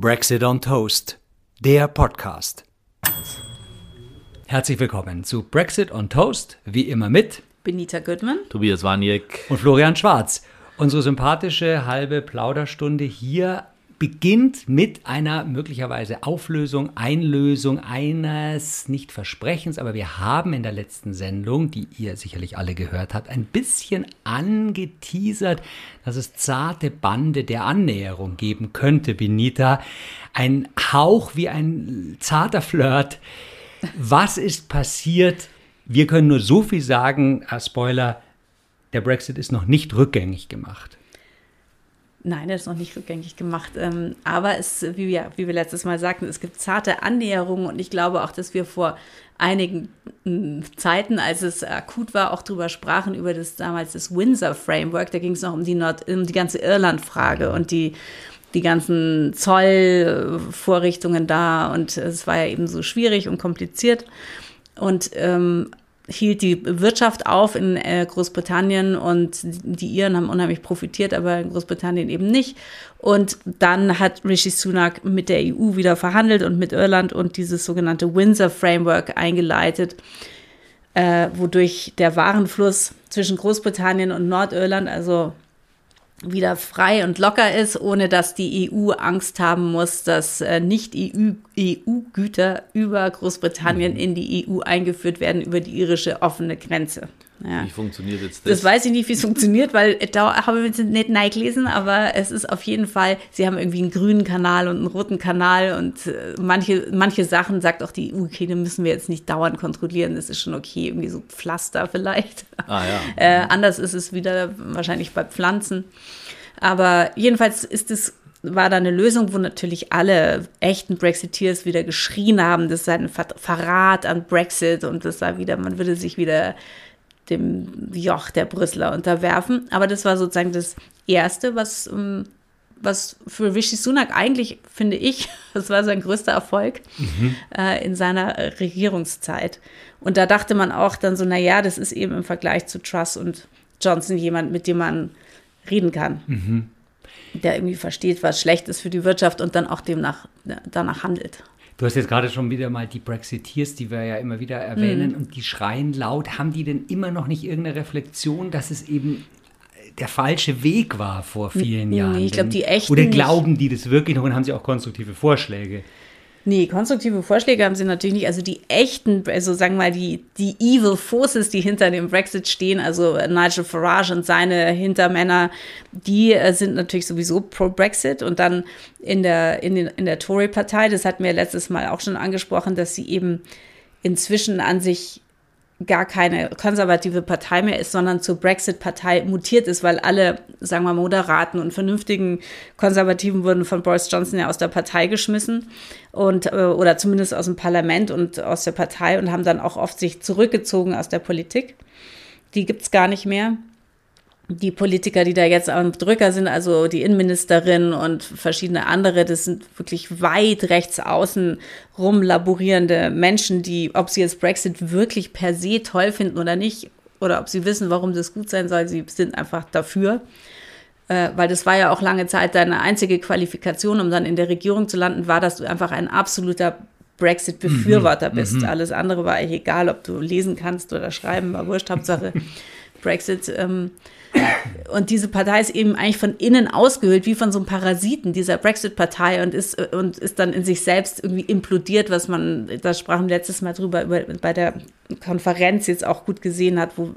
Brexit on Toast, der Podcast. Herzlich willkommen zu Brexit on Toast, wie immer mit Benita Goodman, Tobias Waniek und Florian Schwarz. Unsere sympathische halbe Plauderstunde hier beginnt mit einer möglicherweise Auflösung, Einlösung eines nicht Versprechens, aber wir haben in der letzten Sendung, die ihr sicherlich alle gehört habt, ein bisschen angeteasert, dass es zarte Bande der Annäherung geben könnte, Benita. Ein Hauch wie ein zarter Flirt. Was ist passiert? Wir können nur so viel sagen, Spoiler, der Brexit ist noch nicht rückgängig gemacht. Nein, der ist noch nicht rückgängig gemacht. Ähm, aber es, wie wir, wie wir letztes Mal sagten, es gibt zarte Annäherungen und ich glaube auch, dass wir vor einigen hm, Zeiten, als es akut war, auch darüber sprachen, über das damals das Windsor Framework. Da ging es noch um die, Nord um die ganze Irland-Frage und die, die ganzen Zollvorrichtungen da. Und es war ja eben so schwierig und kompliziert. Und ähm, hielt die Wirtschaft auf in äh, Großbritannien und die Iren haben unheimlich profitiert, aber in Großbritannien eben nicht. Und dann hat Rishi Sunak mit der EU wieder verhandelt und mit Irland und dieses sogenannte Windsor Framework eingeleitet, äh, wodurch der Warenfluss zwischen Großbritannien und Nordirland, also wieder frei und locker ist, ohne dass die EU Angst haben muss, dass äh, nicht EU-Güter über Großbritannien mhm. in die EU eingeführt werden über die irische offene Grenze. Ja. Wie funktioniert jetzt das? Das weiß ich nicht, wie es funktioniert, weil da habe ich nicht gelesen, aber es ist auf jeden Fall, sie haben irgendwie einen grünen Kanal und einen roten Kanal und äh, manche, manche Sachen sagt auch die EU, okay, die müssen wir jetzt nicht dauernd kontrollieren, das ist schon okay, irgendwie so Pflaster vielleicht. Ah, ja. Äh, anders ist es wieder wahrscheinlich bei Pflanzen. Aber jedenfalls ist es war da eine Lösung, wo natürlich alle echten Brexiteers wieder geschrien haben, das sei ein Verrat an Brexit und das sei wieder, man würde sich wieder dem Joch der Brüsseler unterwerfen. Aber das war sozusagen das Erste, was, ähm, was für Rishi Sunak eigentlich, finde ich, das war sein größter Erfolg mhm. äh, in seiner Regierungszeit. Und da dachte man auch dann so, naja, das ist eben im Vergleich zu Truss und Johnson jemand, mit dem man reden kann. Mhm. Der irgendwie versteht, was schlecht ist für die Wirtschaft und dann auch demnach danach handelt. Du hast jetzt gerade schon wieder mal die Brexiteers, die wir ja immer wieder erwähnen, mhm. und die schreien laut. Haben die denn immer noch nicht irgendeine Reflexion, dass es eben der falsche Weg war vor vielen Jahren? Nee, ich glaube, die echten. Oder glauben die das wirklich noch und haben sie auch konstruktive Vorschläge? Nee, konstruktive Vorschläge haben sie natürlich nicht. Also die echten, also sagen wir mal, die, die Evil Forces, die hinter dem Brexit stehen, also Nigel Farage und seine Hintermänner, die äh, sind natürlich sowieso pro Brexit. Und dann in der, in, den, in der Tory-Partei, das hatten wir letztes Mal auch schon angesprochen, dass sie eben inzwischen an sich gar keine konservative Partei mehr ist, sondern zur Brexit-Partei mutiert ist, weil alle, sagen wir, moderaten und vernünftigen Konservativen wurden von Boris Johnson ja aus der Partei geschmissen und äh, oder zumindest aus dem Parlament und aus der Partei und haben dann auch oft sich zurückgezogen aus der Politik. Die gibt's gar nicht mehr die Politiker, die da jetzt am Drücker sind, also die Innenministerin und verschiedene andere, das sind wirklich weit rechts außen rumlaborierende Menschen, die, ob sie jetzt Brexit wirklich per se toll finden oder nicht, oder ob sie wissen, warum das gut sein soll, sie sind einfach dafür. Äh, weil das war ja auch lange Zeit deine einzige Qualifikation, um dann in der Regierung zu landen, war, dass du einfach ein absoluter Brexit-Befürworter mhm, bist. Mhm. Alles andere war eigentlich egal, ob du lesen kannst oder schreiben, war wurscht, Hauptsache Brexit. Ähm, und diese Partei ist eben eigentlich von innen ausgehöhlt, wie von so einem Parasiten dieser Brexit-Partei und ist, und ist dann in sich selbst irgendwie implodiert, was man, da sprachen wir letztes Mal drüber, über, bei der Konferenz jetzt auch gut gesehen hat, wo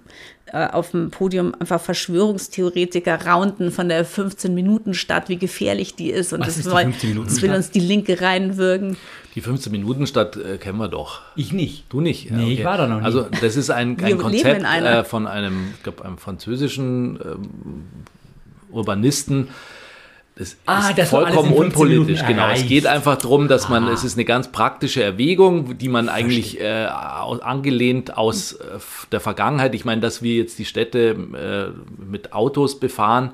äh, auf dem Podium einfach Verschwörungstheoretiker raunten von der 15-Minuten-Stadt, wie gefährlich die ist. Und Was das, ist will, das will uns die Linke reinwürgen. Die 15-Minuten-Stadt äh, kennen wir doch. Ich nicht. Du nicht? Nee, okay. ich war da noch nicht. Also das ist ein, ein Konzept äh, von einem, ich glaube, einem französischen ähm, Urbanisten, das ah, ist vollkommen unpolitisch, genau. Es geht einfach darum, dass man, ah. es ist eine ganz praktische Erwägung, die man eigentlich äh, angelehnt aus äh, der Vergangenheit, ich meine, dass wir jetzt die Städte äh, mit Autos befahren,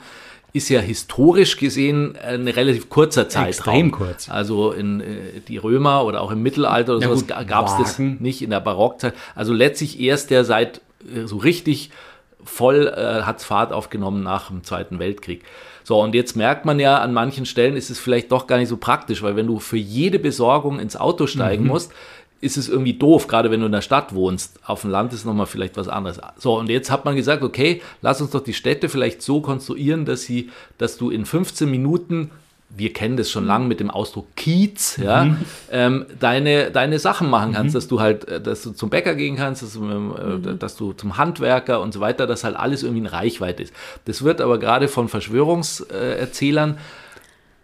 ist ja historisch gesehen ein relativ kurzer Zeitraum. Extrem kurz. Also in äh, die Römer oder auch im Mittelalter oder sowas gab es das nicht in der Barockzeit. Also letztlich erst der seit äh, so richtig voll äh, hat Fahrt aufgenommen nach dem Zweiten Weltkrieg. So, und jetzt merkt man ja, an manchen Stellen ist es vielleicht doch gar nicht so praktisch, weil wenn du für jede Besorgung ins Auto steigen mhm. musst, ist es irgendwie doof, gerade wenn du in der Stadt wohnst. Auf dem Land ist nochmal vielleicht was anderes. So, und jetzt hat man gesagt, okay, lass uns doch die Städte vielleicht so konstruieren, dass sie, dass du in 15 Minuten wir kennen das schon lange mit dem Ausdruck Kiez, ja, mhm. ähm, deine, deine Sachen machen kannst, mhm. dass du halt, äh, dass du zum Bäcker gehen kannst, dass du, ähm, äh, mhm. dass du zum Handwerker und so weiter, dass halt alles irgendwie in Reichweite ist. Das wird aber gerade von Verschwörungserzählern äh,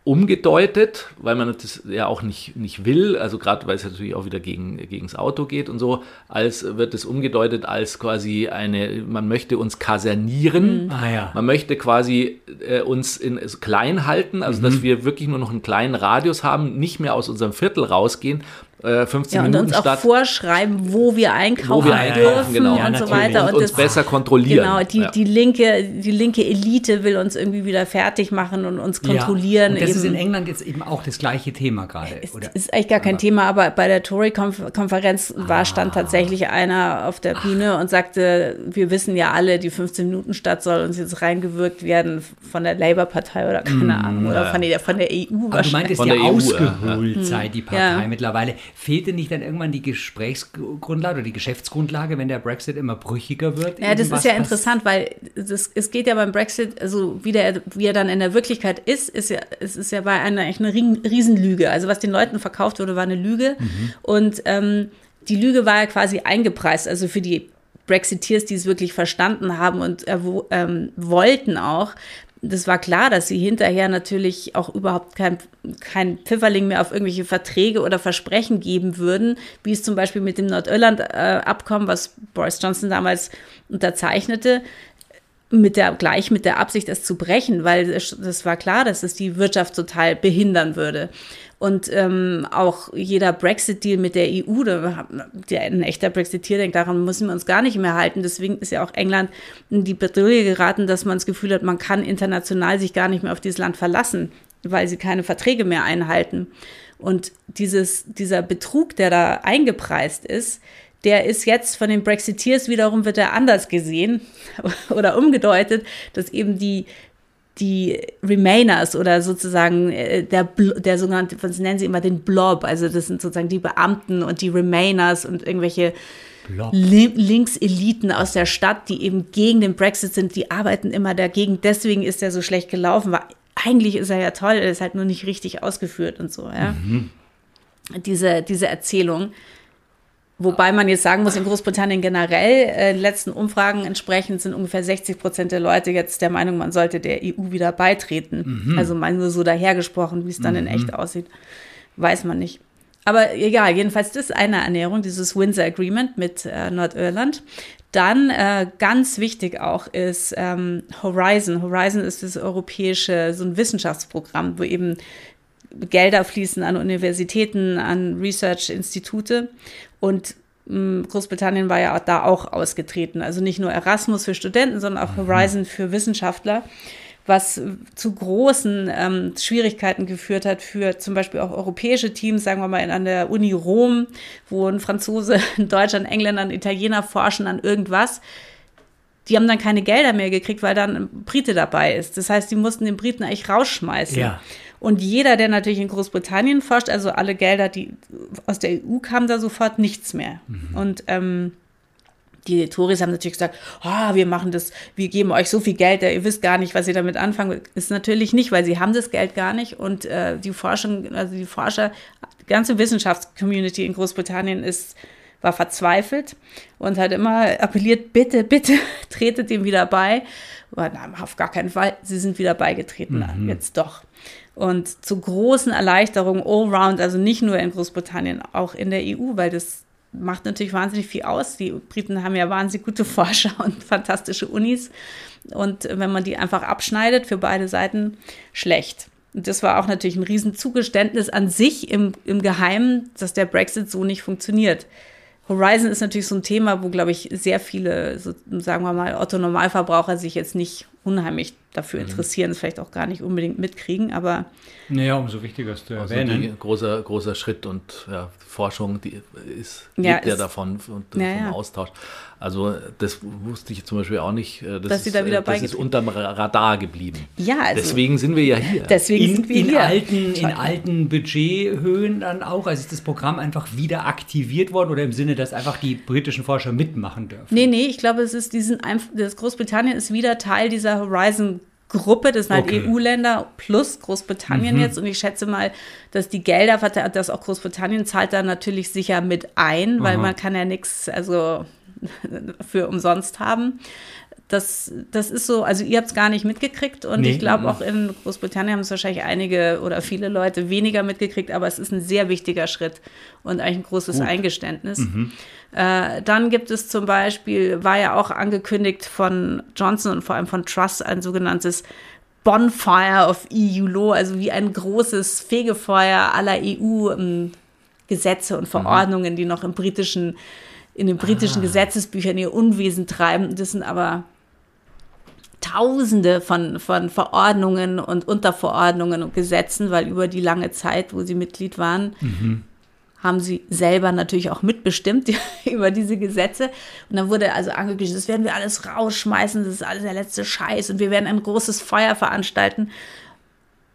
umgedeutet, weil man das ja auch nicht, nicht will, also gerade weil es natürlich auch wieder gegen, gegen das Auto geht und so, als wird es umgedeutet als quasi eine, man möchte uns kasernieren, mhm. ah, ja. man möchte quasi äh, uns in, also klein halten, also mhm. dass wir wirklich nur noch einen kleinen Radius haben, nicht mehr aus unserem Viertel rausgehen, 15 äh, ja, Minuten und uns statt, auch vorschreiben, wo wir einkaufen, wo wir einkaufen genau. und so weiter. Und, und uns das, besser kontrollieren. Genau, die, ja. die, linke, die linke Elite will uns irgendwie wieder fertig machen und uns kontrollieren. Ja. Und das eben. ist in England jetzt eben auch das gleiche Thema gerade. Es ist eigentlich gar kein aber. Thema, aber bei der Tory-Konferenz war ah. stand tatsächlich einer auf der Bühne Ach. und sagte, wir wissen ja alle, die 15 Minuten Stadt soll uns jetzt reingewirkt werden von der Labour-Partei oder keine mm, Ahnung, oder von der, von der EU. Aber du meintest ja e ausgeholt sei die Partei mittlerweile fehlte nicht dann irgendwann die Gesprächsgrundlage oder die Geschäftsgrundlage, wenn der Brexit immer brüchiger wird? Ja, das ist ja interessant, weil das, es geht ja beim Brexit, also wie, der, wie er dann in der Wirklichkeit ist, ist ja, es ist ja bei einer echt eine Riesenlüge. Also was den Leuten verkauft wurde, war eine Lüge. Mhm. Und ähm, die Lüge war ja quasi eingepreist, also für die Brexiteers, die es wirklich verstanden haben und äh, ähm, wollten auch, das war klar, dass sie hinterher natürlich auch überhaupt kein, kein Pfifferling mehr auf irgendwelche Verträge oder Versprechen geben würden, wie es zum Beispiel mit dem Nordirland-Abkommen, was Boris Johnson damals unterzeichnete, mit der, gleich mit der Absicht, es zu brechen, weil das war klar, dass es die Wirtschaft total behindern würde. Und ähm, auch jeder Brexit-Deal mit der EU, der, der ein echter Brexiteer denkt, daran müssen wir uns gar nicht mehr halten. Deswegen ist ja auch England in die Bedrohung geraten, dass man das Gefühl hat, man kann international sich gar nicht mehr auf dieses Land verlassen, weil sie keine Verträge mehr einhalten. Und dieses, dieser Betrug, der da eingepreist ist, der ist jetzt von den Brexiteers wiederum wird er anders gesehen oder umgedeutet, dass eben die die Remainers oder sozusagen äh, der, der sogenannte, was nennen sie immer den Blob, also das sind sozusagen die Beamten und die Remainers und irgendwelche Linkseliten aus der Stadt, die eben gegen den Brexit sind, die arbeiten immer dagegen. Deswegen ist er so schlecht gelaufen, weil eigentlich ist er ja toll, er ist halt nur nicht richtig ausgeführt und so. Ja? Mhm. Diese, diese Erzählung. Wobei man jetzt sagen muss, in Großbritannien generell, äh, letzten Umfragen entsprechend sind ungefähr 60 Prozent der Leute jetzt der Meinung, man sollte der EU wieder beitreten. Mhm. Also mal nur so dahergesprochen, wie es dann mhm. in echt aussieht, weiß man nicht. Aber egal, jedenfalls das ist eine Ernährung, dieses Windsor Agreement mit äh, Nordirland. Dann äh, ganz wichtig auch ist ähm, Horizon. Horizon ist das europäische, so ein Wissenschaftsprogramm, wo eben Gelder fließen an Universitäten, an Research-Institute. Und hm, Großbritannien war ja da auch ausgetreten. Also nicht nur Erasmus für Studenten, sondern auch mhm. Horizon für Wissenschaftler, was zu großen ähm, Schwierigkeiten geführt hat für zum Beispiel auch europäische Teams, sagen wir mal an der Uni Rom, wo ein Franzose, ein Deutscher, ein Engländer, ein Italiener forschen an irgendwas. Die haben dann keine Gelder mehr gekriegt, weil dann ein Brite dabei ist. Das heißt, die mussten den Briten eigentlich rausschmeißen. Ja. Und jeder, der natürlich in Großbritannien forscht, also alle Gelder, die aus der EU kamen, da sofort nichts mehr. Mhm. Und ähm, die Tories haben natürlich gesagt, oh, wir machen das, wir geben euch so viel Geld, ihr wisst gar nicht, was ihr damit anfangen. Ist natürlich nicht, weil sie haben das Geld gar nicht und äh, die Forschung, also die Forscher, die ganze Wissenschaftscommunity in Großbritannien ist war verzweifelt und hat immer appelliert, bitte, bitte, tretet dem wieder bei. Aber nein, auf gar keinen Fall, sie sind wieder beigetreten, mhm. jetzt doch. Und zu großen Erleichterungen allround, also nicht nur in Großbritannien, auch in der EU, weil das macht natürlich wahnsinnig viel aus. Die Briten haben ja wahnsinnig gute Forscher und fantastische Unis. Und wenn man die einfach abschneidet, für beide Seiten schlecht. Und das war auch natürlich ein Riesenzugeständnis an sich im, im Geheimen, dass der Brexit so nicht funktioniert. Horizon ist natürlich so ein Thema, wo, glaube ich, sehr viele, so, sagen wir mal, Otto-Normalverbraucher sich jetzt nicht unheimlich dafür mhm. interessieren, es vielleicht auch gar nicht unbedingt mitkriegen, aber. Naja, umso wichtiger ist zu also erwähnen. großer, großer Schritt und ja, Forschung, die ist, ja, lebt ja davon und ja, vom. Austausch. Also das wusste ich zum Beispiel auch nicht. Äh, das, Dass Sie da wieder das ist unterm Radar geblieben. Ja, also deswegen sind wir ja hier. Deswegen in, sind wir in hier. Alten, in alten Budgethöhen dann auch. Also ist das Programm einfach wieder aktiviert worden oder im Sinne, dass einfach die britischen Forscher mitmachen dürfen? Nee, nee, ich glaube, es ist diesen, das Großbritannien ist wieder Teil dieser Horizon Gruppe, das sind halt okay. EU-Länder plus Großbritannien mhm. jetzt. Und ich schätze mal, dass die Gelder, dass auch Großbritannien zahlt da natürlich sicher mit ein, weil Aha. man kann ja nichts, also für umsonst haben. Das, das ist so, also ihr habt es gar nicht mitgekriegt und nee, ich glaube auch in Großbritannien haben es wahrscheinlich einige oder viele Leute weniger mitgekriegt, aber es ist ein sehr wichtiger Schritt und eigentlich ein großes Gut. Eingeständnis. Mhm. Äh, dann gibt es zum Beispiel, war ja auch angekündigt von Johnson und vor allem von Truss ein sogenanntes Bonfire of EU Law, also wie ein großes Fegefeuer aller EU-Gesetze und mhm. Verordnungen, mhm. die noch im britischen in den britischen ah. Gesetzesbüchern ihr Unwesen treiben. Das sind aber Tausende von, von Verordnungen und Unterverordnungen und Gesetzen, weil über die lange Zeit, wo sie Mitglied waren, mhm. haben sie selber natürlich auch mitbestimmt über diese Gesetze. Und dann wurde also angekündigt, das werden wir alles rausschmeißen, das ist alles der letzte Scheiß und wir werden ein großes Feuer veranstalten.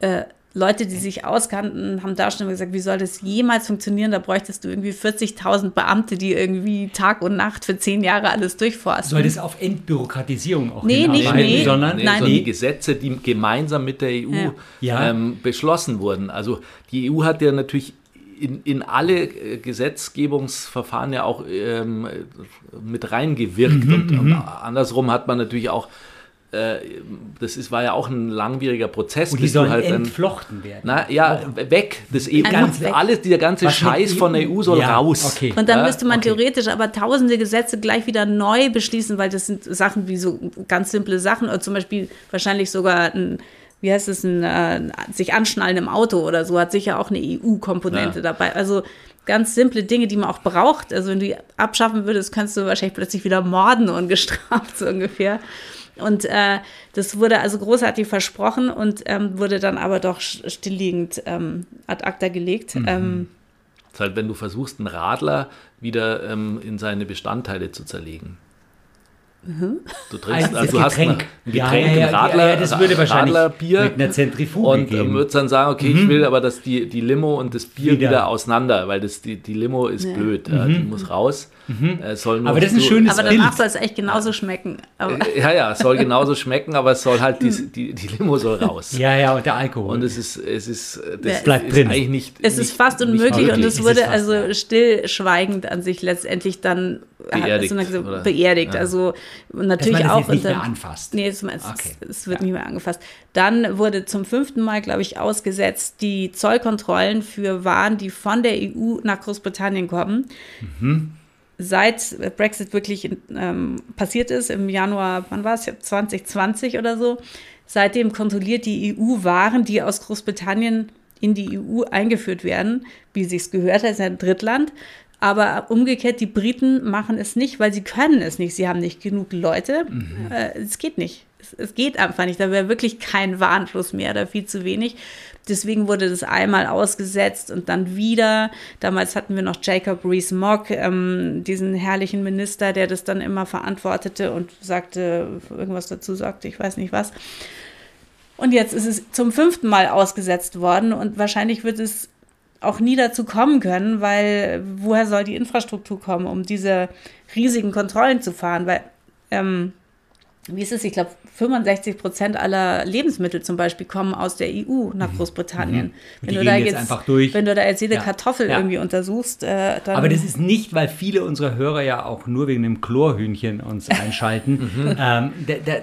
Äh, Leute, die sich auskannten, haben da schon immer gesagt, wie soll das jemals funktionieren? Da bräuchtest du irgendwie 40.000 Beamte, die irgendwie Tag und Nacht für zehn Jahre alles durchforsten. Soll das auf Entbürokratisierung auch nee, nicht, nee, sondern nee, nein, die Gesetze, die gemeinsam mit der EU ja. ähm, beschlossen wurden. Also die EU hat ja natürlich in, in alle äh, Gesetzgebungsverfahren ja auch ähm, mit reingewirkt. Mhm, und, und, mhm. andersrum hat man natürlich auch das ist, war ja auch ein langwieriger Prozess. Und die sollen halt entflochten werden. Na, ja, auch weg. Das EU, ganz, weg. Alles, dieser ganze Was Scheiß von der EU soll ja, raus. Okay. Und dann ja, müsste man okay. theoretisch aber tausende Gesetze gleich wieder neu beschließen, weil das sind Sachen wie so ganz simple Sachen oder zum Beispiel wahrscheinlich sogar ein wie heißt es, ein, äh, sich anschnallen im Auto oder so, hat sicher auch eine EU-Komponente ja. dabei. Also ganz simple Dinge, die man auch braucht. Also wenn du die abschaffen würdest, kannst du wahrscheinlich plötzlich wieder morden ungestraft, so ungefähr. Und äh, das wurde also großartig versprochen und ähm, wurde dann aber doch stillliegend ähm, ad acta gelegt. Mhm. Ähm, das ist halt, wenn du versuchst, einen Radler wieder ähm, in seine Bestandteile zu zerlegen. Mhm. Du trinkst, also du hast ein Getränk, ja, ja, ja, Radler, ja, das würde wahrscheinlich Radlerbier mit einer Zentrifuge und ähm, würdest dann sagen, okay, mhm. ich will aber, dass die, die Limo und das Bier wieder, wieder auseinander, weil das, die, die Limo ist blöd, mhm. die muss raus. Mhm. Äh, aber das ist ein schönes Aber danach soll es echt genauso schmecken. Aber äh, ja, ja, es soll genauso schmecken, aber es soll halt, die, die, die Limo soll raus. Ja, ja, und der Alkohol. Und es ist, es ist, das ja, bleibt ist drin. eigentlich nicht. Es nicht, ist fast unmöglich und es wurde also stillschweigend an sich letztendlich dann beerdigt. So beerdigt. Ja. Also natürlich auch. Es nicht mehr anfasst. Nee, es, es, okay. es wird ja. nicht mehr angefasst. Dann wurde zum fünften Mal, glaube ich, ausgesetzt die Zollkontrollen für Waren, die von der EU nach Großbritannien kommen. Mhm seit Brexit wirklich ähm, passiert ist, im Januar, wann war es, 2020 oder so, seitdem kontrolliert die EU Waren, die aus Großbritannien in die EU eingeführt werden, wie sich's gehört, das ist ein Drittland. Aber umgekehrt, die Briten machen es nicht, weil sie können es nicht. Sie haben nicht genug Leute. Mhm. Äh, es geht nicht. Es, es geht einfach nicht. Da wäre wirklich kein Warenfluss mehr oder viel zu wenig. Deswegen wurde das einmal ausgesetzt und dann wieder. Damals hatten wir noch Jacob Rees-Mogg, ähm, diesen herrlichen Minister, der das dann immer verantwortete und sagte, irgendwas dazu sagte, ich weiß nicht was. Und jetzt ist es zum fünften Mal ausgesetzt worden und wahrscheinlich wird es auch nie dazu kommen können, weil woher soll die Infrastruktur kommen, um diese riesigen Kontrollen zu fahren? Weil ähm, wie ist es? Ich glaube, 65 Prozent aller Lebensmittel zum Beispiel kommen aus der EU nach mhm. Großbritannien. Mhm. Wenn, du da jetzt, einfach durch. wenn du da jetzt jede ja. Kartoffel ja. irgendwie untersuchst, äh, dann. Aber das ist nicht, weil viele unserer Hörer ja auch nur wegen dem Chlorhühnchen uns einschalten. mhm. ähm,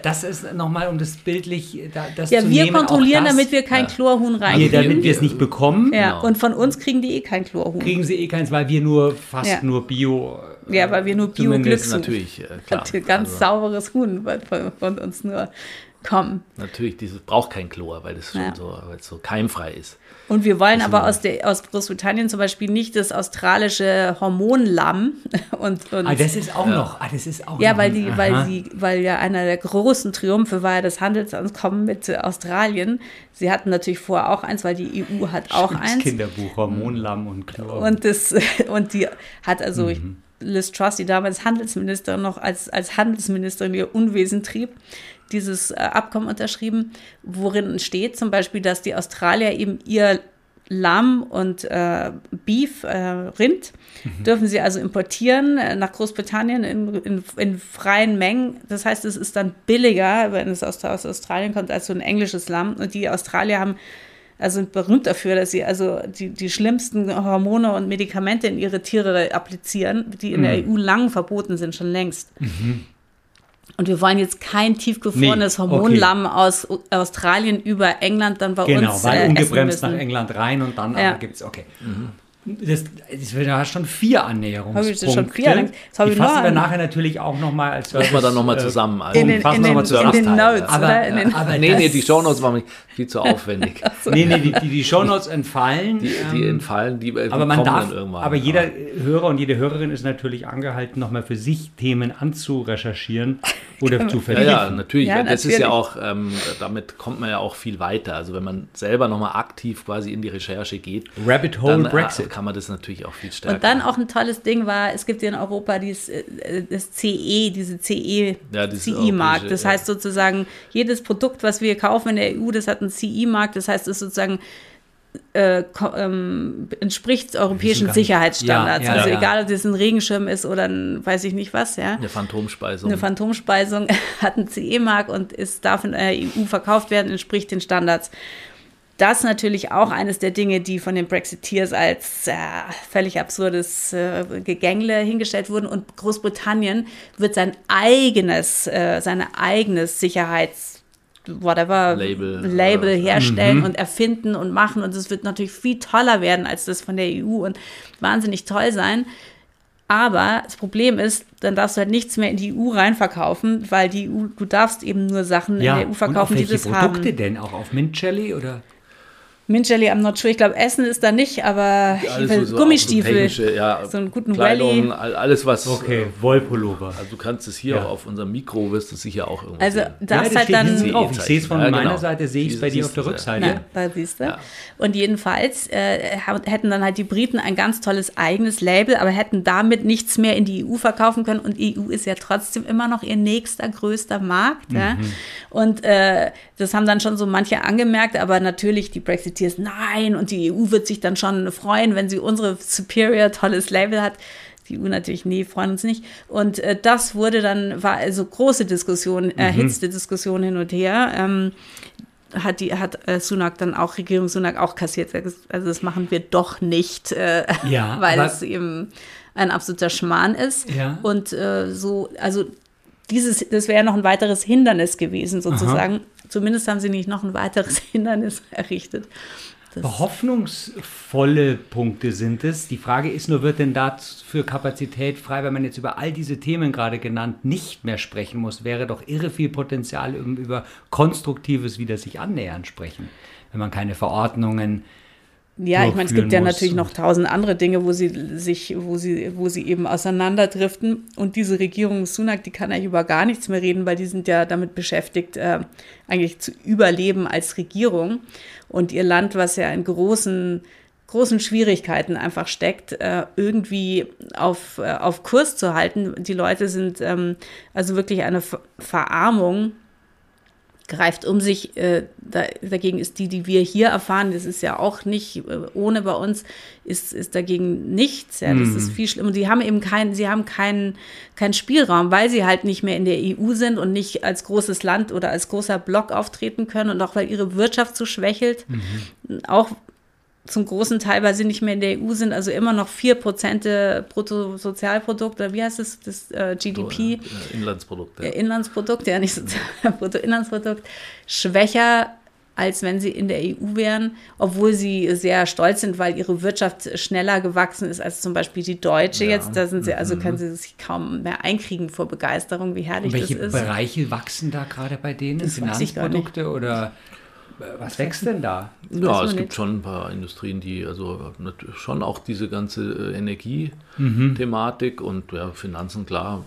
das ist nochmal, um das bildlich das Ja, wir nehmen, kontrollieren, das, damit wir kein ja. Chlorhuhn reinkriegen. Wir, damit wir es nicht bekommen. Ja, genau. und von uns kriegen die eh kein Chlorhuhn. Kriegen sie eh keins, weil wir nur fast nur Bio ja, weil wir nur Bio-Glück Natürlich, äh, klar. Ganz also. sauberes Huhn von, von, uns nur. kommen. Natürlich, dieses braucht kein Chlor, weil es ja. so, so keimfrei ist. Und wir wollen aber aus, der, aus Großbritannien zum Beispiel nicht das australische Hormonlamm. Und, und ah, das ist auch ja. noch. Ah, das ist auch ja, noch weil, die, weil, sie, weil ja einer der großen Triumphe war ja das Handelsankommen mit Australien. Sie hatten natürlich vorher auch eins, weil die EU hat auch Stimmt, eins. Kinderbuch, Hormonlamm und Chlor. Und, das, und die hat also mhm. Liz Truss, die damals Handelsministerin noch als, als Handelsministerin ihr Unwesen trieb, dieses äh, Abkommen unterschrieben, worin steht zum Beispiel, dass die Australier eben ihr Lamm und äh, Beef, äh, Rind, mhm. dürfen sie also importieren äh, nach Großbritannien in, in, in, freien Mengen. Das heißt, es ist dann billiger, wenn es aus, aus Australien kommt, als so ein englisches Lamm. Und die Australier haben also sind berühmt dafür, dass sie also die, die schlimmsten Hormone und Medikamente in ihre Tiere applizieren, die in mhm. der EU lang verboten sind, schon längst. Mhm. Und wir wollen jetzt kein tiefgefrorenes nee, Hormonlamm okay. aus Australien über England dann bei genau, uns. Genau, weil äh, ungebremst nach England rein und dann ja. gibt es, okay. Mhm. Das, das wird ja schon vier Annäherungspunkte. Schon vier, das habe die fassen wir nachher natürlich auch nochmal als Fassen wir dann nochmal zusammen. Also in den, in den, zusammen. In den Notes, aber, oder? In den, aber nee, nee, die Shownotes waren viel zu aufwendig. so. Nee, nee, die, die, die Shownotes entfallen. Die, die ähm, entfallen, die, die aber man darf, Aber jeder Hörer und jede Hörerin ist natürlich angehalten, nochmal für sich Themen anzurecherchieren oder zu vertiefen. Ja, ja, natürlich. Ja, das natürlich. ist ja auch, ähm, damit kommt man ja auch viel weiter. Also wenn man selber nochmal aktiv quasi in die Recherche geht. Rabbit Hole dann, äh, Brexit kann man das natürlich auch viel stärker. Und dann auch ein tolles Ding war, es gibt ja in Europa dieses, äh, das CE, diese CE, ja, CE-Markt. Das heißt sozusagen, jedes Produkt, was wir kaufen in der EU, das hat einen CE-Markt. Das heißt, es ist sozusagen äh, ähm, entspricht europäischen Sicherheitsstandards. Ja, ja, also ja. egal, ob das ein Regenschirm ist oder ein, weiß ich nicht was, ja. Eine Phantomspeisung. Eine Phantomspeisung hat einen CE-Mark und ist, darf in der EU verkauft werden, entspricht den Standards das natürlich auch eines der Dinge, die von den Brexiteers als äh, völlig absurdes äh, Gegängle hingestellt wurden. Und Großbritannien wird sein eigenes, äh, seine eigenes Sicherheits whatever Label, Label herstellen mhm. und erfinden und machen. Und es wird natürlich viel toller werden als das von der EU und wahnsinnig toll sein. Aber das Problem ist, dann darfst du halt nichts mehr in die EU reinverkaufen, weil die EU, du darfst eben nur Sachen ja, in der EU verkaufen, die das Produkte haben. Produkte denn? Auch auf Mint Jelly oder? Mint Jelly, I'm not sure. Ich glaube, Essen ist da nicht, aber ja, so, so Gummistiefel. So, ja, so einen guten Kleidung, alles was. Okay, äh, Wollpullover. Also du kannst es hier ja. auf unserem Mikro, wirst du sicher auch irgendwo Also darfst ja, halt dann. Drauf. Ich sehe es von meiner genau. Seite, sehe ich es bei dir auf der Rückseite. Ja, da siehst du. Und jedenfalls äh, hätten dann halt die Briten ein ganz tolles eigenes Label, aber hätten damit nichts mehr in die EU verkaufen können. Und EU ist ja trotzdem immer noch ihr nächster größter Markt. Mhm. Und äh, das haben dann schon so manche angemerkt, aber natürlich die Brexiteers, nein, und die EU wird sich dann schon freuen, wenn sie unsere Superior tolles Label hat. Die EU natürlich, nee, freuen uns nicht. Und äh, das wurde dann, war also große Diskussion, mhm. erhitzte mhm. Diskussion hin und her. Ähm, hat die hat äh, Sunak dann auch Regierung Sunak auch kassiert. Also das machen wir doch nicht, äh, ja, weil es eben ein absoluter Schmarrn ist. Ja. Und äh, so, also dieses, das wäre noch ein weiteres Hindernis gewesen sozusagen. Aha. Zumindest haben sie nicht noch ein weiteres Hindernis errichtet. Hoffnungsvolle Punkte sind es. Die Frage ist nur, wird denn dafür Kapazität frei, wenn man jetzt über all diese Themen gerade genannt nicht mehr sprechen muss? Wäre doch irre viel Potenzial, über konstruktives wieder sich annähern sprechen, wenn man keine Verordnungen ja, ich meine, es gibt ja natürlich noch tausend andere Dinge, wo sie sich, wo sie, wo sie eben auseinanderdriften. Und diese Regierung Sunak, die kann eigentlich über gar nichts mehr reden, weil die sind ja damit beschäftigt, äh, eigentlich zu überleben als Regierung. Und ihr Land, was ja in großen, großen Schwierigkeiten einfach steckt, äh, irgendwie auf, äh, auf Kurs zu halten. Die Leute sind ähm, also wirklich eine Verarmung greift um sich. Äh, da, dagegen ist die, die wir hier erfahren, das ist ja auch nicht äh, ohne bei uns, ist, ist dagegen nichts. Ja, das mm. ist viel schlimmer. Und die haben eben keinen, sie haben keinen keinen Spielraum, weil sie halt nicht mehr in der EU sind und nicht als großes Land oder als großer Block auftreten können und auch weil ihre Wirtschaft so schwächelt. Mhm. Auch zum großen Teil, weil sie nicht mehr in der EU sind, also immer noch 4% Bruttosozialprodukt, oder wie heißt es, das äh, GDP? Inlandsprodukt. Ja. Inlandsprodukt, ja, nicht Sozialprodukt, Inlandsprodukt, schwächer als wenn sie in der EU wären, obwohl sie sehr stolz sind, weil ihre Wirtschaft schneller gewachsen ist als zum Beispiel die deutsche ja. jetzt. Da sind sie, also mhm. können sie sich kaum mehr einkriegen vor Begeisterung, wie herrlich das ist. Welche Bereiche wachsen da gerade bei denen? Das Finanzprodukte oder was wächst denn da? ja, es gibt schon ein paar Industrien, die also schon auch diese ganze äh, Energiethematik mhm. und ja, Finanzen, klar,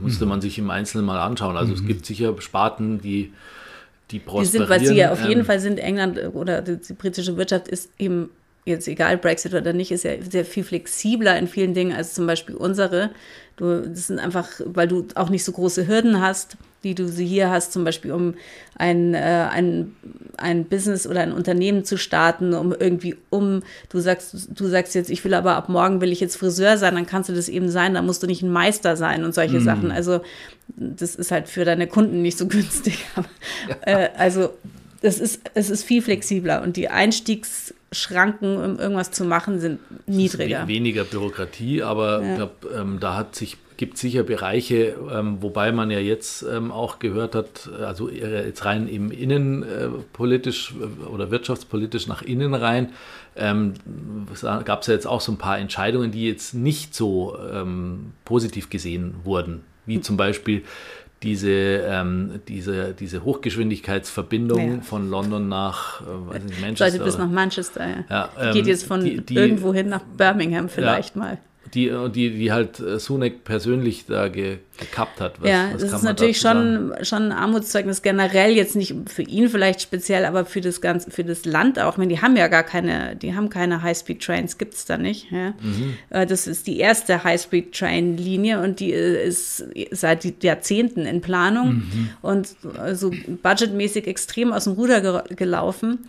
musste mhm. man sich im Einzelnen mal anschauen. Also mhm. es gibt sicher Sparten, die die prosperieren. Die sind, was sie ja auf jeden ähm, Fall sind, England oder die, die britische Wirtschaft ist eben jetzt egal Brexit oder nicht, ist ja sehr viel flexibler in vielen Dingen als zum Beispiel unsere. Du, das sind einfach, weil du auch nicht so große Hürden hast, die du sie hier hast, zum Beispiel um ein, äh, ein, ein Business oder ein Unternehmen zu starten, um irgendwie um, du sagst, du sagst jetzt, ich will aber ab morgen will ich jetzt Friseur sein, dann kannst du das eben sein, dann musst du nicht ein Meister sein und solche mm. Sachen. Also das ist halt für deine Kunden nicht so günstig. äh, also das ist, es ist viel flexibler und die Einstiegsschranken, um irgendwas zu machen, sind niedriger. weniger Bürokratie, aber ja. ich glaube, ähm, da hat sich gibt sicher Bereiche, ähm, wobei man ja jetzt ähm, auch gehört hat, also jetzt rein im innenpolitisch äh, oder wirtschaftspolitisch nach innen rein, ähm, gab es ja jetzt auch so ein paar Entscheidungen, die jetzt nicht so ähm, positiv gesehen wurden, wie zum Beispiel diese, ähm, diese, diese Hochgeschwindigkeitsverbindung ja. von London nach äh, weiß nicht, Manchester. Sollte bis nach Manchester, ja. ja ähm, Geht jetzt von die, die, irgendwo hin nach Birmingham vielleicht ja, mal die, die, die halt äh, Sunek persönlich da ge, gekappt hat. Was, ja, was das ist natürlich schon, schon ein Armutszeugnis generell, jetzt nicht für ihn vielleicht speziell, aber für das ganze, für das Land auch. Ich meine, die haben ja gar keine, die haben keine High-Speed-Trains, gibt es da nicht. Ja. Mhm. Äh, das ist die erste High-Speed-Train-Linie und die äh, ist seit Jahrzehnten in Planung mhm. und so also budgetmäßig extrem aus dem Ruder gelaufen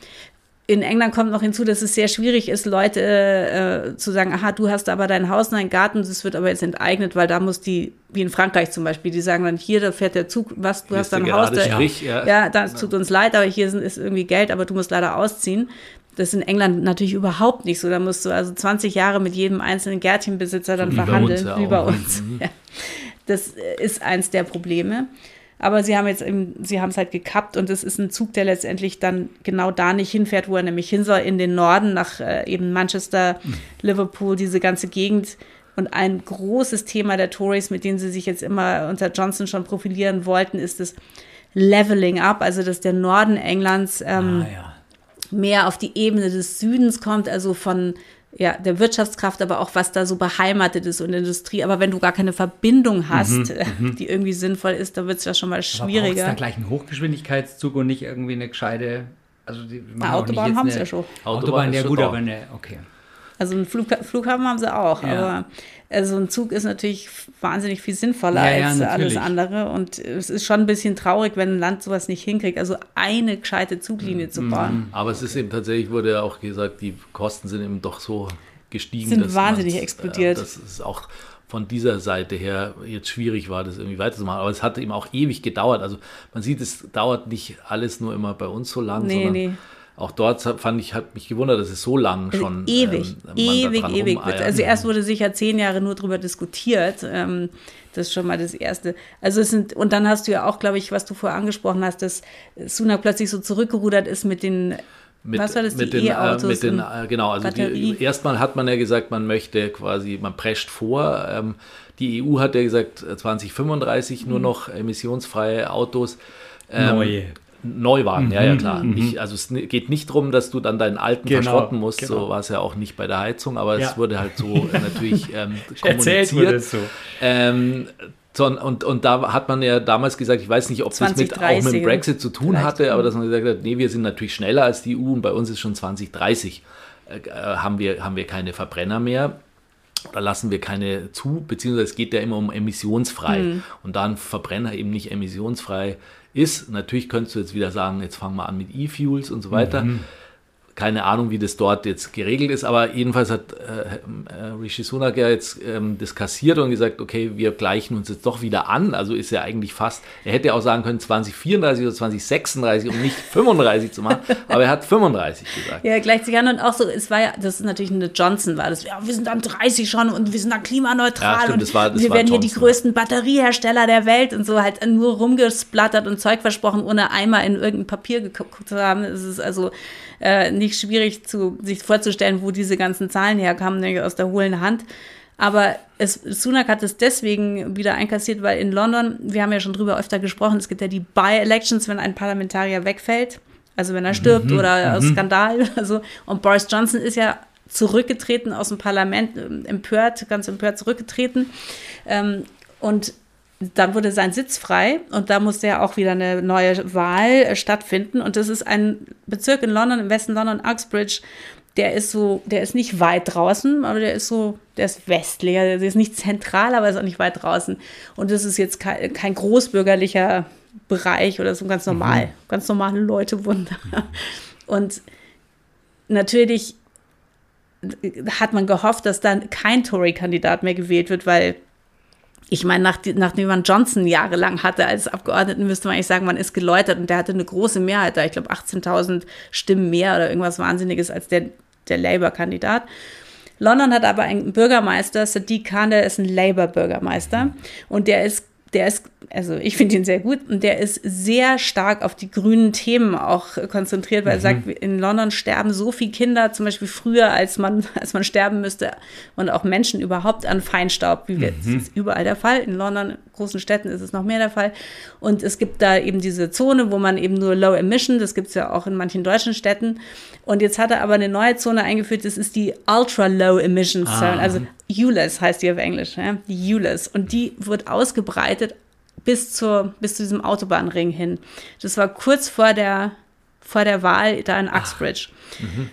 in England kommt noch hinzu, dass es sehr schwierig ist, Leute äh, zu sagen, aha, du hast aber dein Haus und deinen Garten, das wird aber jetzt enteignet, weil da muss die, wie in Frankreich zum Beispiel, die sagen dann, hier, da fährt der Zug, was, du hier hast dein Haus, da, Strich, ja, ja das tut uns leid, aber hier ist irgendwie Geld, aber du musst leider ausziehen. Das ist in England natürlich überhaupt nicht so. Da musst du also 20 Jahre mit jedem einzelnen Gärtchenbesitzer dann wie verhandeln, uns, ja wie bei uns. Mhm. Ja. Das ist eins der Probleme. Aber sie haben jetzt eben, sie haben es halt gekappt und es ist ein Zug, der letztendlich dann genau da nicht hinfährt, wo er nämlich hin soll, in den Norden, nach äh, eben Manchester, mhm. Liverpool, diese ganze Gegend. Und ein großes Thema der Tories, mit denen sie sich jetzt immer unter Johnson schon profilieren wollten, ist das Leveling Up, also dass der Norden Englands ähm, ah, ja. mehr auf die Ebene des Südens kommt, also von ja, der Wirtschaftskraft, aber auch was da so beheimatet ist und Industrie. Aber wenn du gar keine Verbindung hast, mhm, äh, mhm. die irgendwie sinnvoll ist, dann wird es ja schon mal schwieriger. Aber da gleich einen Hochgeschwindigkeitszug und nicht irgendwie eine gescheite. Also die Na, Autobahn haben sie ja schon. Autobahn, Autobahn ja gut, aber eine, okay. Also einen Flug, Flughafen haben sie auch, ja. aber also ein Zug ist natürlich wahnsinnig viel sinnvoller ja, als ja, alles andere. Und es ist schon ein bisschen traurig, wenn ein Land sowas nicht hinkriegt, also eine gescheite Zuglinie zu bauen. Mhm. Aber es ist eben tatsächlich, wurde ja auch gesagt, die Kosten sind eben doch so gestiegen. Sind wahnsinnig explodiert. Äh, das ist auch von dieser Seite her jetzt schwierig war, das irgendwie weiterzumachen. Aber es hat eben auch ewig gedauert. Also man sieht, es dauert nicht alles nur immer bei uns so lang, nee, sondern nee auch dort fand ich, hat mich gewundert, dass es so lang also schon. Ewig, ähm, ewig, ewig wird. Also erst wurde sicher zehn Jahre nur darüber diskutiert. Ähm, das ist schon mal das Erste. Also es sind, und dann hast du ja auch, glaube ich, was du vorher angesprochen hast, dass Sunak plötzlich so zurückgerudert ist mit den mit, was war das, mit die E-Autos? Äh, äh, genau, also die, erstmal hat man ja gesagt, man möchte quasi, man prescht vor. Ähm, die EU hat ja gesagt, 2035 nur mhm. noch emissionsfreie Autos. Ähm, Neue. Neuwagen, mhm, ja, ja, mhm, klar. Mhm. Nicht, also es geht nicht darum, dass du dann deinen alten genau, verschrotten musst, genau. so war es ja auch nicht bei der Heizung, aber ja. es wurde halt so natürlich ähm, kommuniziert. Wurde so. Ähm, und, und da hat man ja damals gesagt, ich weiß nicht, ob 20, das mit, auch mit dem Brexit zu tun hatte, aber dass man gesagt hat, nee, wir sind natürlich schneller als die EU und bei uns ist schon 2030, äh, haben, wir, haben wir keine Verbrenner mehr. Da lassen wir keine zu, beziehungsweise es geht ja immer um emissionsfrei. Mhm. Und da ein Verbrenner eben nicht emissionsfrei ist. Natürlich könntest du jetzt wieder sagen, jetzt fangen wir an mit E-Fuels und so weiter. Mhm. Keine Ahnung, wie das dort jetzt geregelt ist, aber jedenfalls hat äh, äh, Rishi Sunak ja jetzt ähm, das kassiert und gesagt, okay, wir gleichen uns jetzt doch wieder an. Also ist ja eigentlich fast, er hätte auch sagen können 2034 oder 2036 um nicht 35 zu machen, aber er hat 35 gesagt. Ja, gleicht sich an und auch so, es war ja, das ist natürlich eine Johnson war das, ja, wir sind dann 30 schon und wir sind dann klimaneutral ja, stimmt, und das war, das wir werden Johnson, hier die größten Batteriehersteller der Welt und so halt nur rumgesplattert und Zeug versprochen, ohne einmal in irgendein Papier geguckt zu haben. Es ist also äh, nicht schwierig zu, sich vorzustellen, wo diese ganzen Zahlen herkamen, nämlich aus der hohlen Hand. Aber es, Sunak hat es deswegen wieder einkassiert, weil in London, wir haben ja schon drüber öfter gesprochen, es gibt ja die By-Elections, wenn ein Parlamentarier wegfällt, also wenn er stirbt mhm, oder aus mhm. Skandal. Also, und Boris Johnson ist ja zurückgetreten aus dem Parlament, äh, empört, ganz empört zurückgetreten. Ähm, und dann wurde sein Sitz frei und da musste ja auch wieder eine neue Wahl äh, stattfinden. Und das ist ein Bezirk in London, im Westen London, Uxbridge. Der ist so, der ist nicht weit draußen, aber der ist so, der ist westlicher, der ist nicht zentral, aber ist auch nicht weit draußen. Und das ist jetzt kein, kein großbürgerlicher Bereich oder so ganz normal. Mhm. Ganz normale Leute wohnen da. Und natürlich hat man gehofft, dass dann kein Tory-Kandidat mehr gewählt wird, weil ich meine, nach, nachdem man Johnson jahrelang hatte als Abgeordneten, müsste man eigentlich sagen, man ist geläutert und der hatte eine große Mehrheit da. Ich glaube, 18.000 Stimmen mehr oder irgendwas Wahnsinniges als der, der Labour-Kandidat. London hat aber einen Bürgermeister, Sadiq Khan, der ist ein Labour-Bürgermeister und der ist der ist, also ich finde ihn sehr gut und der ist sehr stark auf die grünen Themen auch konzentriert, weil mhm. er sagt, in London sterben so viele Kinder, zum Beispiel früher, als man, als man sterben müsste und auch Menschen überhaupt an Feinstaub, wie wir, mhm. das ist überall der Fall. In London, großen Städten ist es noch mehr der Fall. Und es gibt da eben diese Zone, wo man eben nur Low Emission, das gibt es ja auch in manchen deutschen Städten. Und jetzt hat er aber eine neue Zone eingeführt, das ist die Ultra Low Emission Zone, ah. also ULEZ heißt die auf Englisch, ja? die ULEZ. Und die wird ausgebreitet bis, zur, bis zu diesem Autobahnring hin. Das war kurz vor der, vor der Wahl da in Uxbridge. Mhm.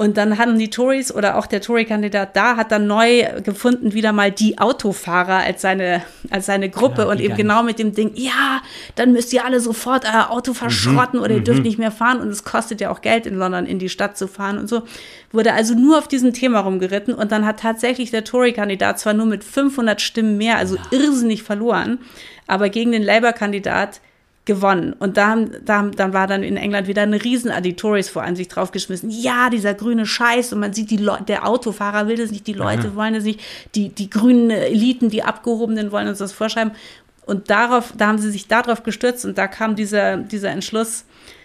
Und dann hatten die Tories oder auch der Tory-Kandidat da hat dann neu gefunden wieder mal die Autofahrer als seine, als seine Gruppe ja, und eben genau mit dem Ding, ja, dann müsst ihr alle sofort euer Auto verschrotten mhm, oder ihr dürft mhm. nicht mehr fahren und es kostet ja auch Geld in London in die Stadt zu fahren und so. Wurde also nur auf diesem Thema rumgeritten und dann hat tatsächlich der Tory-Kandidat zwar nur mit 500 Stimmen mehr, also ja. irrsinnig verloren, aber gegen den Labour-Kandidat gewonnen. Und da, da, dann war dann in England wieder eine riesen die Tories vor allem sich draufgeschmissen. Ja, dieser grüne Scheiß und man sieht, die Leute, der Autofahrer will das nicht, die Leute Aha. wollen das nicht, die, die grünen Eliten, die Abgehobenen wollen uns das vorschreiben. Und darauf, da haben sie sich darauf gestürzt und da kam dieser, dieser Entschluss,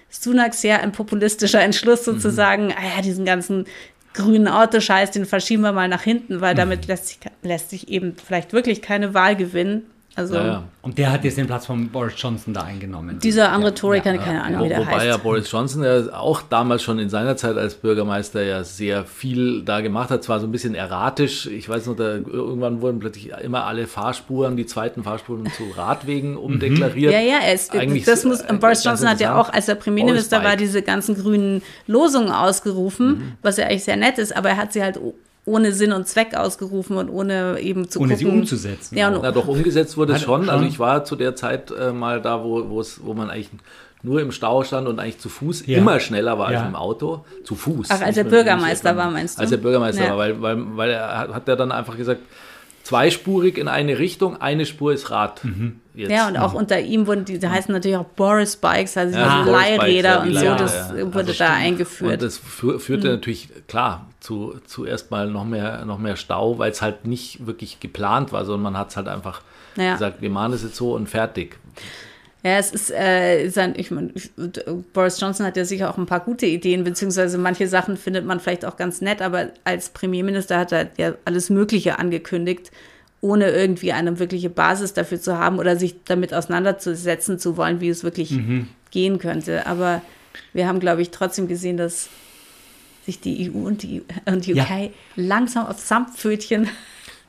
Sunak sehr ein populistischer Entschluss mhm. sozusagen, mhm. ah ja, diesen ganzen grünen Autoscheiß, den verschieben wir mal nach hinten, weil mhm. damit lässt sich, lässt sich eben vielleicht wirklich keine Wahl gewinnen. Also ja, ja. Und der hat jetzt den Platz von Boris Johnson da eingenommen. Dieser andere Tory, ja, kann keine Ahnung, wie der Wobei heißt. ja Boris Johnson ja auch damals schon in seiner Zeit als Bürgermeister ja sehr viel da gemacht hat. Zwar so ein bisschen erratisch. Ich weiß noch, da, irgendwann wurden plötzlich immer alle Fahrspuren, die zweiten Fahrspuren zu Radwegen mhm. umdeklariert. Ja, ja, es, Eigentlich das muss, Boris Johnson hat ja auch, als er Premierminister war, diese ganzen grünen Losungen ausgerufen, mhm. was ja eigentlich sehr nett ist, aber er hat sie halt ohne Sinn und Zweck ausgerufen und ohne eben zu ohne gucken. sie umzusetzen. Ja, Na doch, umgesetzt wurde es schon. Also ich war zu der Zeit äh, mal da, wo, wo man eigentlich nur im Stau stand und eigentlich zu Fuß ja. immer schneller war ja. als im Auto. Zu Fuß. Ach, als er Bürgermeister war, meinst du? Als er Bürgermeister ja. war, weil, weil, weil er hat, er dann einfach gesagt, zweispurig in eine Richtung, eine Spur ist Rad. Mhm. Ja, und auch mhm. unter ihm wurden die, die heißen natürlich auch Boris Bikes, also ja, diese Leihräder und so, das wurde also da eingeführt. Und das führte mhm. natürlich, klar, zu, zuerst mal noch mehr, noch mehr Stau, weil es halt nicht wirklich geplant war, sondern man hat es halt einfach gesagt, wir machen es jetzt so und fertig. Ja, es ist, äh, sein, ich meine, Boris Johnson hat ja sicher auch ein paar gute Ideen, beziehungsweise manche Sachen findet man vielleicht auch ganz nett, aber als Premierminister hat er ja alles Mögliche angekündigt, ohne irgendwie eine wirkliche Basis dafür zu haben oder sich damit auseinanderzusetzen zu wollen, wie es wirklich mhm. gehen könnte. Aber wir haben, glaube ich, trotzdem gesehen, dass sich die EU und die, und die UK ja. langsam auf Samtpfötchen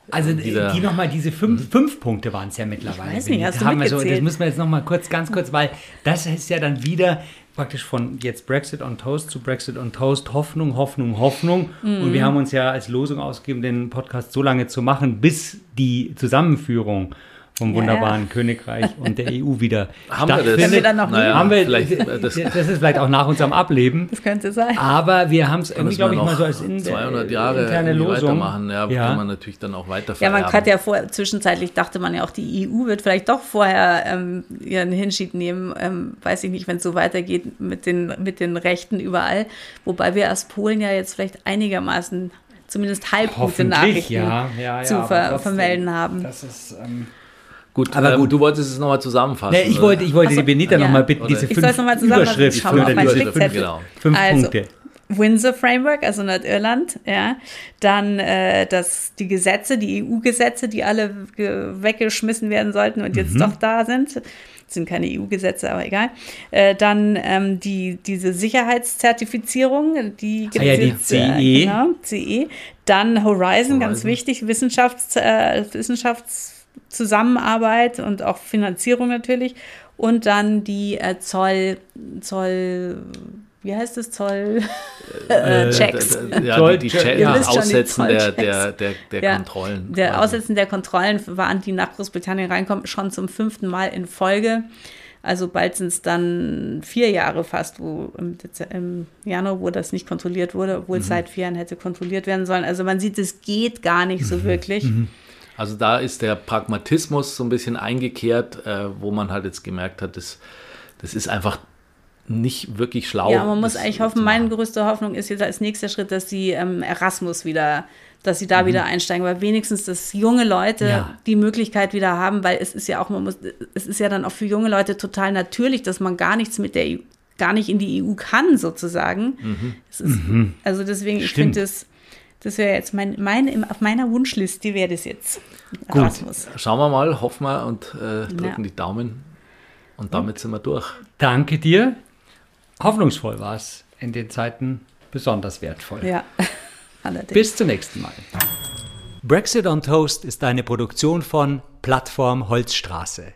also Dieser, die nochmal, diese fünf, mhm. fünf Punkte waren es ja mittlerweile. Ich weiß nicht, hast du haben also, Das müssen wir jetzt nochmal kurz, ganz kurz, weil das ist ja dann wieder praktisch von jetzt Brexit on Toast zu Brexit on Toast, Hoffnung, Hoffnung, Hoffnung. Mhm. Und wir haben uns ja als Losung ausgegeben, den Podcast so lange zu machen, bis die Zusammenführung vom wunderbaren ja, ja. Königreich und der EU wieder haben stattfindet. Wir das? dann noch naja, haben wir, das, das, ist vielleicht auch nach unserem Ableben. Das könnte sein. Aber wir haben es irgendwie, glaube ich, mal so als in, 200 Jahre interne Losung. weitermachen. Ja, ja, kann man natürlich dann auch weiter Ja, man hat ja vorher, zwischenzeitlich dachte man ja auch, die EU wird vielleicht doch vorher ähm, ihren Hinschied nehmen. Ähm, weiß ich nicht, wenn es so weitergeht mit den, mit den Rechten überall. Wobei wir als Polen ja jetzt vielleicht einigermaßen zumindest halbgute Nachrichten ja, ja, zu ver vermelden haben. Das ist... Ähm Gut, aber ähm, gut. du wolltest es nochmal zusammenfassen. Nee, ich wollte, ich wollte so, die Benita ja. nochmal bitten, diese fünf mal auf meinen Fünf, genau. fünf also, Punkte. Windsor Framework, also Nordirland, ja. Dann äh, das, die Gesetze, die EU-Gesetze, die alle weggeschmissen werden sollten und jetzt mhm. doch da sind. Das sind keine EU-Gesetze, aber egal. Äh, dann ähm, die, diese Sicherheitszertifizierung, die gibt ah, ja, die jetzt, CE. Äh, genau, CE. Dann Horizon, Horizon. ganz wichtig, Wissenschafts, äh, Wissenschafts Zusammenarbeit und auch Finanzierung natürlich. Und dann die äh, Zoll, Zoll, wie heißt es, Zoll? Äh, äh Checks. Ja, die, die Che ja, Aussetzen der, der, der, der ja, Kontrollen. Der quasi. Aussetzen der Kontrollen waren, die nach Großbritannien reinkommen, schon zum fünften Mal in Folge. Also bald sind es dann vier Jahre fast, wo im, im, Januar, wo das nicht kontrolliert wurde, obwohl mhm. es seit vier Jahren hätte kontrolliert werden sollen. Also man sieht, es geht gar nicht so mhm. wirklich. Mhm. Also da ist der Pragmatismus so ein bisschen eingekehrt, äh, wo man halt jetzt gemerkt hat, das, das ist einfach nicht wirklich schlau. Ja, man muss eigentlich hoffen, meine größte Hoffnung ist jetzt als nächster Schritt, dass sie ähm, Erasmus wieder, dass sie da mhm. wieder einsteigen, weil wenigstens, dass junge Leute ja. die Möglichkeit wieder haben, weil es ist ja auch, man muss, es ist ja dann auch für junge Leute total natürlich, dass man gar nichts mit der EU, gar nicht in die EU kann, sozusagen. Mhm. Ist, mhm. Also deswegen, Stimmt. ich finde es das wäre jetzt mein, meine, auf meiner Wunschliste wäre das jetzt. Gut, Erasmus. schauen wir mal, hoffen wir und äh, drücken ja. die Daumen. Und damit sind wir durch. Danke dir. Hoffnungsvoll war es in den Zeiten besonders wertvoll. Ja, allerdings. Bis zum nächsten Mal. Brexit on Toast ist eine Produktion von Plattform Holzstraße.